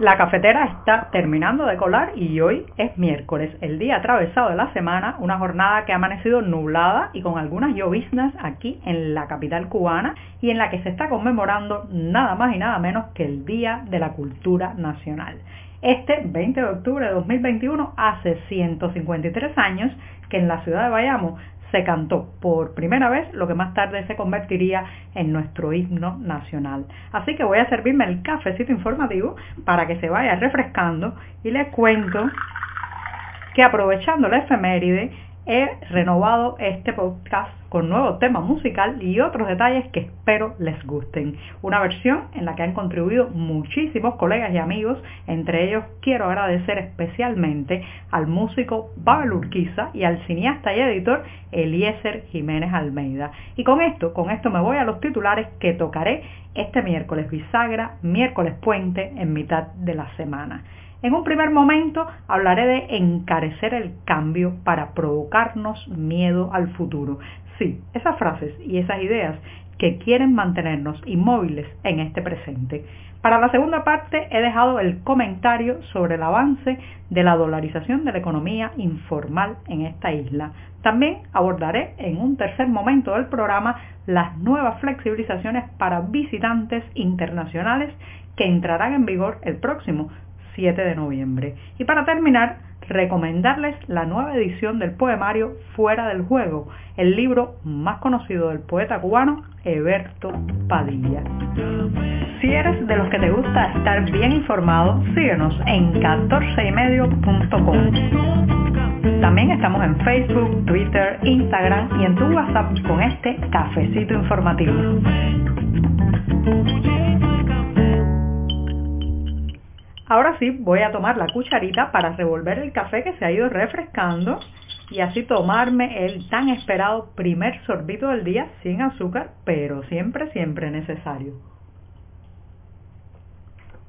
La cafetera está terminando de colar y hoy es miércoles, el día atravesado de la semana, una jornada que ha amanecido nublada y con algunas lloviznas aquí en la capital cubana y en la que se está conmemorando nada más y nada menos que el Día de la Cultura Nacional. Este 20 de octubre de 2021, hace 153 años que en la ciudad de Bayamo se cantó por primera vez lo que más tarde se convertiría en nuestro himno nacional. Así que voy a servirme el cafecito informativo para que se vaya refrescando y les cuento que aprovechando la efeméride he renovado este podcast con nuevo tema musical y otros detalles que espero les gusten. Una versión en la que han contribuido muchísimos colegas y amigos, entre ellos quiero agradecer especialmente al músico Babel Urquiza y al cineasta y editor Eliezer Jiménez Almeida. Y con esto, con esto me voy a los titulares que tocaré este miércoles bisagra, miércoles puente en mitad de la semana. En un primer momento hablaré de encarecer el cambio para provocarnos miedo al futuro. Sí, esas frases y esas ideas que quieren mantenernos inmóviles en este presente. Para la segunda parte he dejado el comentario sobre el avance de la dolarización de la economía informal en esta isla. También abordaré en un tercer momento del programa las nuevas flexibilizaciones para visitantes internacionales que entrarán en vigor el próximo 7 de noviembre. Y para terminar, recomendarles la nueva edición del poemario Fuera del Juego, el libro más conocido del poeta cubano Eberto Padilla. Si eres de los que te gusta estar bien informado, síguenos en 14ymedio.com. También estamos en Facebook, Twitter, Instagram y en tu WhatsApp con este cafecito informativo. Ahora sí, voy a tomar la cucharita para revolver el café que se ha ido refrescando y así tomarme el tan esperado primer sorbito del día sin azúcar, pero siempre, siempre necesario.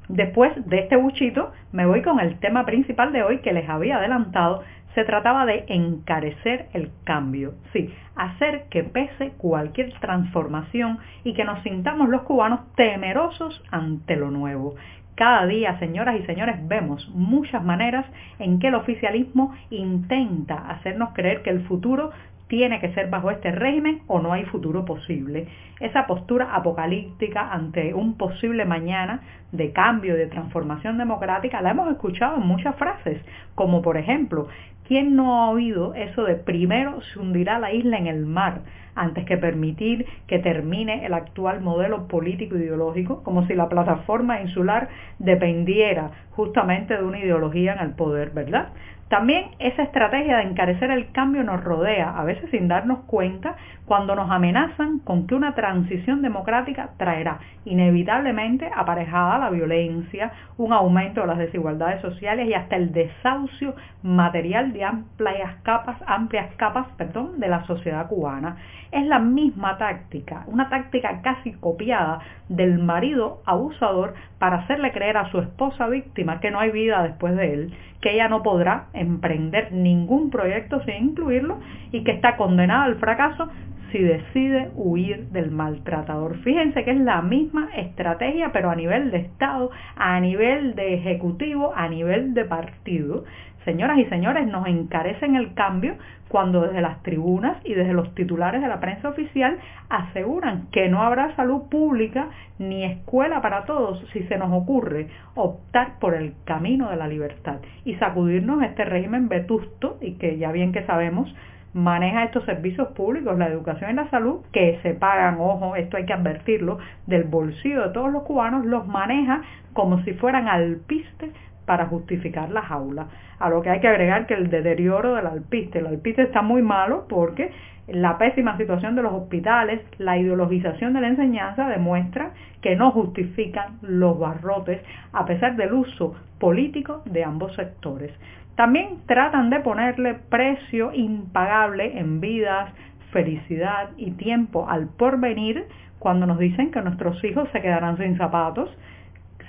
Después de este buchito me voy con el tema principal de hoy que les había adelantado. Se trataba de encarecer el cambio, sí, hacer que pese cualquier transformación y que nos sintamos los cubanos temerosos ante lo nuevo. Cada día, señoras y señores, vemos muchas maneras en que el oficialismo intenta hacernos creer que el futuro tiene que ser bajo este régimen o no hay futuro posible. Esa postura apocalíptica ante un posible mañana de cambio, de transformación democrática, la hemos escuchado en muchas frases, como por ejemplo, ¿quién no ha oído eso de primero se hundirá la isla en el mar? antes que permitir que termine el actual modelo político ideológico, como si la plataforma insular dependiera justamente de una ideología en el poder, ¿verdad? También esa estrategia de encarecer el cambio nos rodea, a veces sin darnos cuenta, cuando nos amenazan con que una transición democrática traerá inevitablemente aparejada la violencia, un aumento de las desigualdades sociales y hasta el desahucio material de amplias capas, amplias capas perdón, de la sociedad cubana. Es la misma táctica, una táctica casi copiada del marido abusador para hacerle creer a su esposa víctima que no hay vida después de él, que ella no podrá emprender ningún proyecto sin incluirlo y que está condenada al fracaso si decide huir del maltratador. Fíjense que es la misma estrategia, pero a nivel de Estado, a nivel de Ejecutivo, a nivel de partido. Señoras y señores, nos encarecen el cambio cuando desde las tribunas y desde los titulares de la prensa oficial aseguran que no habrá salud pública ni escuela para todos si se nos ocurre optar por el camino de la libertad y sacudirnos este régimen vetusto y que ya bien que sabemos maneja estos servicios públicos, la educación y la salud, que se pagan, ojo, esto hay que advertirlo, del bolsillo de todos los cubanos, los maneja como si fueran alpiste para justificar la jaula. A lo que hay que agregar que el deterioro del alpiste, el alpiste está muy malo porque la pésima situación de los hospitales, la ideologización de la enseñanza demuestra que no justifican los barrotes a pesar del uso político de ambos sectores. También tratan de ponerle precio impagable en vidas, felicidad y tiempo al porvenir cuando nos dicen que nuestros hijos se quedarán sin zapatos,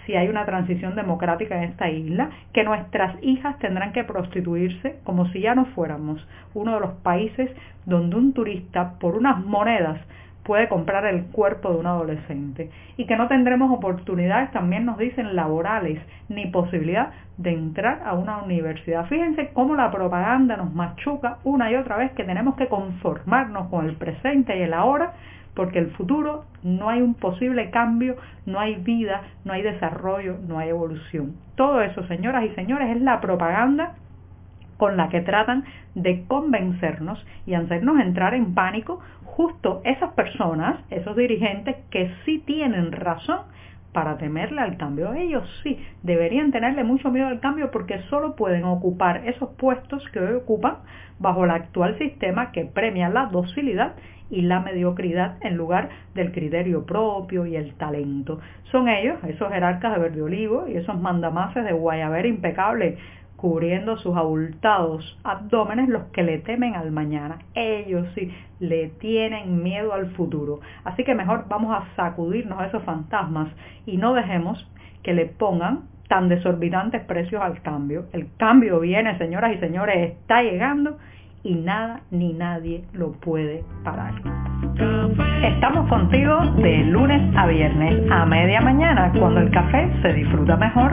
si hay una transición democrática en esta isla, que nuestras hijas tendrán que prostituirse como si ya no fuéramos uno de los países donde un turista por unas monedas puede comprar el cuerpo de un adolescente y que no tendremos oportunidades, también nos dicen, laborales, ni posibilidad de entrar a una universidad. Fíjense cómo la propaganda nos machuca una y otra vez que tenemos que conformarnos con el presente y el ahora porque el futuro no hay un posible cambio, no hay vida, no hay desarrollo, no hay evolución. Todo eso, señoras y señores, es la propaganda con la que tratan de convencernos y hacernos entrar en pánico justo esas personas, esos dirigentes que sí tienen razón para temerle al cambio. Ellos sí deberían tenerle mucho miedo al cambio porque solo pueden ocupar esos puestos que hoy ocupan bajo el actual sistema que premia la docilidad y la mediocridad en lugar del criterio propio y el talento. Son ellos, esos jerarcas de verde olivo y esos mandamases de guayabera impecable cubriendo sus abultados abdómenes los que le temen al mañana. Ellos sí le tienen miedo al futuro. Así que mejor vamos a sacudirnos a esos fantasmas y no dejemos que le pongan tan desorbitantes precios al cambio. El cambio viene, señoras y señores, está llegando y nada ni nadie lo puede parar. Estamos contigo de lunes a viernes a media mañana cuando el café se disfruta mejor.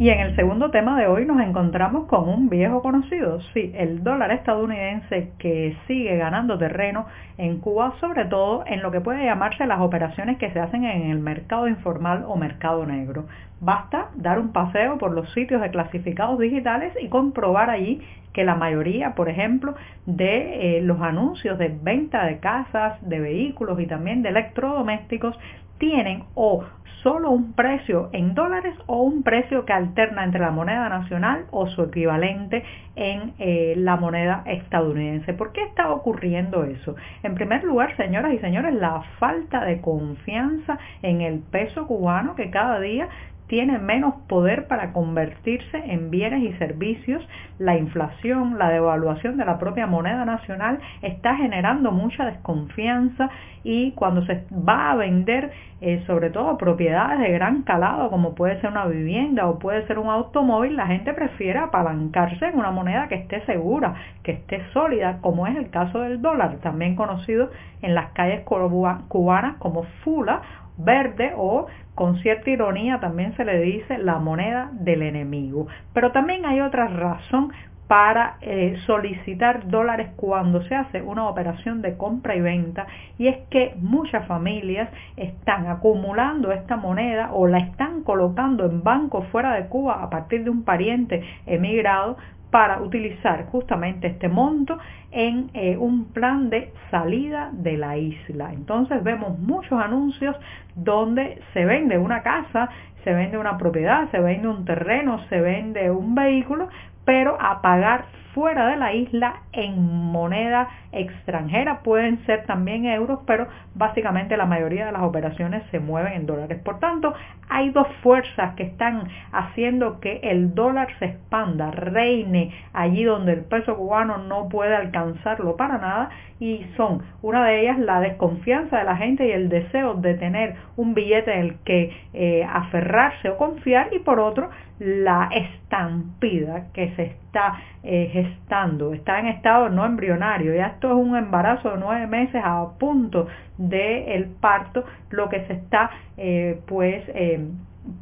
Y en el segundo tema de hoy nos encontramos con un viejo conocido, sí, el dólar estadounidense que sigue ganando terreno en Cuba, sobre todo en lo que puede llamarse las operaciones que se hacen en el mercado informal o mercado negro. Basta dar un paseo por los sitios de clasificados digitales y comprobar allí que la mayoría, por ejemplo, de eh, los anuncios de venta de casas, de vehículos y también de electrodomésticos tienen o solo un precio en dólares o un precio que alterna entre la moneda nacional o su equivalente en eh, la moneda estadounidense. ¿Por qué está ocurriendo eso? En primer lugar, señoras y señores, la falta de confianza en el peso cubano que cada día tiene menos poder para convertirse en bienes y servicios. La inflación, la devaluación de la propia moneda nacional está generando mucha desconfianza y cuando se va a vender eh, sobre todo propiedades de gran calado como puede ser una vivienda o puede ser un automóvil, la gente prefiere apalancarse en una moneda que esté segura, que esté sólida, como es el caso del dólar, también conocido en las calles cubanas como fula verde o con cierta ironía también se le dice la moneda del enemigo. Pero también hay otra razón para eh, solicitar dólares cuando se hace una operación de compra y venta y es que muchas familias están acumulando esta moneda o la están colocando en bancos fuera de Cuba a partir de un pariente emigrado para utilizar justamente este monto en eh, un plan de salida de la isla. Entonces vemos muchos anuncios donde se vende una casa, se vende una propiedad, se vende un terreno, se vende un vehículo, pero a pagar fuera de la isla en moneda extranjera. Pueden ser también euros, pero básicamente la mayoría de las operaciones se mueven en dólares. Por tanto, hay dos fuerzas que están haciendo que el dólar se expanda, reine allí donde el peso cubano no puede alcanzarlo para nada y son una de ellas la desconfianza de la gente y el deseo de tener un billete en el que eh, aferrarse o confiar y por otro la estampida que se está eh, gestando, está en estado no embrionario, ya esto es un embarazo de nueve meses a punto del el parto, lo que se está eh, pues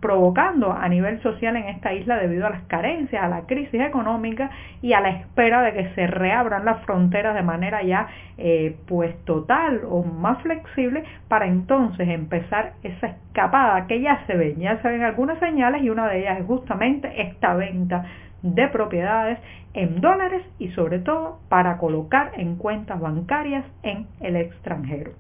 provocando a nivel social en esta isla debido a las carencias, a la crisis económica y a la espera de que se reabran las fronteras de manera ya eh, pues total o más flexible para entonces empezar esa escapada que ya se ven, ya se ven algunas señales y una de ellas es justamente esta venta de propiedades en dólares y sobre todo para colocar en cuentas bancarias en el extranjero.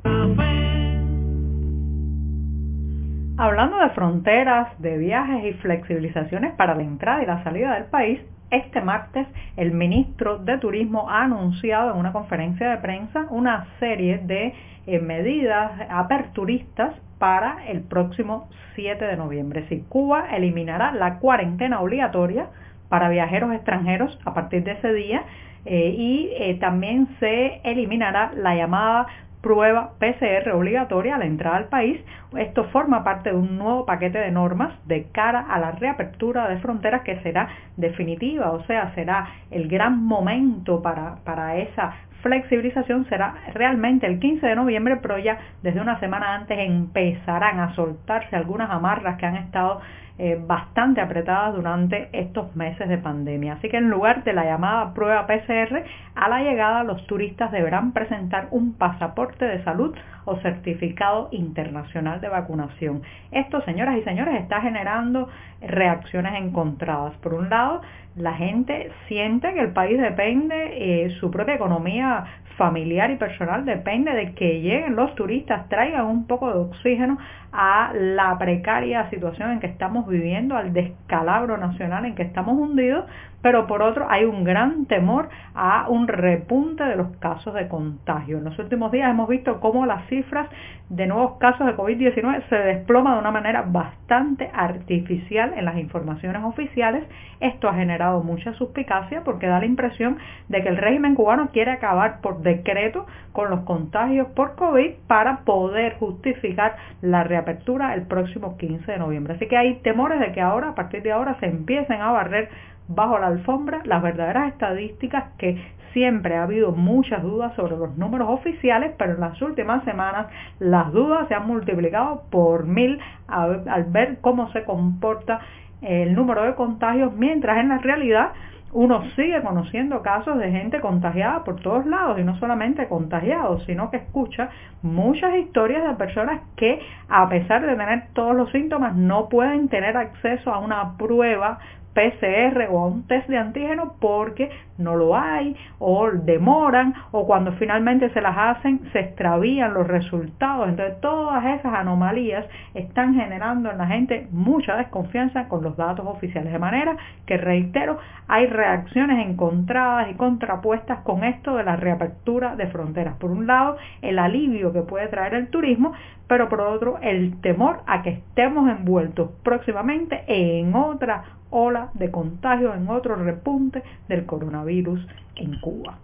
Hablando de fronteras, de viajes y flexibilizaciones para la entrada y la salida del país, este martes el ministro de Turismo ha anunciado en una conferencia de prensa una serie de eh, medidas aperturistas para el próximo 7 de noviembre. Si Cuba eliminará la cuarentena obligatoria para viajeros extranjeros a partir de ese día eh, y eh, también se eliminará la llamada prueba PCR obligatoria a la entrada al país. Esto forma parte de un nuevo paquete de normas de cara a la reapertura de fronteras que será definitiva, o sea, será el gran momento para, para esa flexibilización será realmente el 15 de noviembre, pero ya desde una semana antes empezarán a soltarse algunas amarras que han estado eh, bastante apretadas durante estos meses de pandemia. Así que en lugar de la llamada prueba PCR, a la llegada los turistas deberán presentar un pasaporte de salud o certificado internacional de vacunación. Esto, señoras y señores, está generando reacciones encontradas. Por un lado, la gente siente que el país depende, eh, su propia economía familiar y personal depende de que lleguen los turistas, traigan un poco de oxígeno a la precaria situación en que estamos viviendo, al descalabro nacional en que estamos hundidos, pero por otro hay un gran temor a un repunte de los casos de contagio. En los últimos días hemos visto cómo las cifras de nuevos casos de COVID-19 se desploman de una manera bastante artificial en las informaciones oficiales. Esto ha generado mucha suspicacia porque da la impresión de que el régimen cubano quiere acabar por decreto con los contagios por COVID para poder justificar la reapertura el próximo 15 de noviembre. Así que hay temores de que ahora, a partir de ahora, se empiecen a barrer bajo la alfombra las verdaderas estadísticas que siempre ha habido muchas dudas sobre los números oficiales, pero en las últimas semanas las dudas se han multiplicado por mil al, ver cómo se comporta el número de contagios, mientras en la realidad uno sigue conociendo casos de gente contagiada por todos lados y no solamente contagiados, sino que escucha muchas historias de personas que a pesar de tener todos los síntomas no pueden tener acceso a una prueba PCR o a un test de antígeno porque no lo hay o demoran o cuando finalmente se las hacen se extravían los resultados. Entonces todas esas anomalías están generando en la gente mucha desconfianza con los datos oficiales. De manera que, reitero, hay reacciones encontradas y contrapuestas con esto de la reapertura de fronteras. Por un lado, el alivio que puede traer el turismo, pero por otro, el temor a que estemos envueltos próximamente en otra ola de contagio, en otro repunte del coronavirus en Cuba.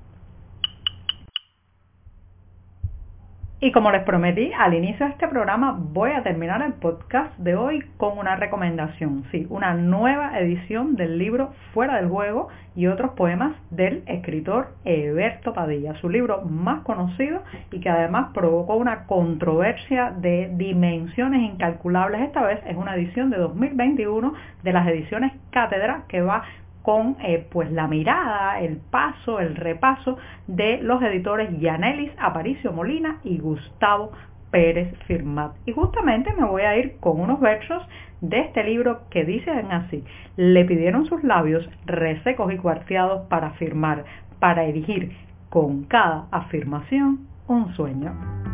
Y como les prometí al inicio de este programa, voy a terminar el podcast de hoy con una recomendación, sí, una nueva edición del libro Fuera del Juego y otros poemas del escritor Eberto Padilla, su libro más conocido y que además provocó una controversia de dimensiones incalculables. Esta vez es una edición de 2021 de las ediciones Cátedra que va con eh, pues la mirada, el paso, el repaso de los editores Yanelis Aparicio Molina y Gustavo Pérez Firmat. Y justamente me voy a ir con unos versos de este libro que dicen así, le pidieron sus labios resecos y cuarteados para firmar, para erigir con cada afirmación un sueño.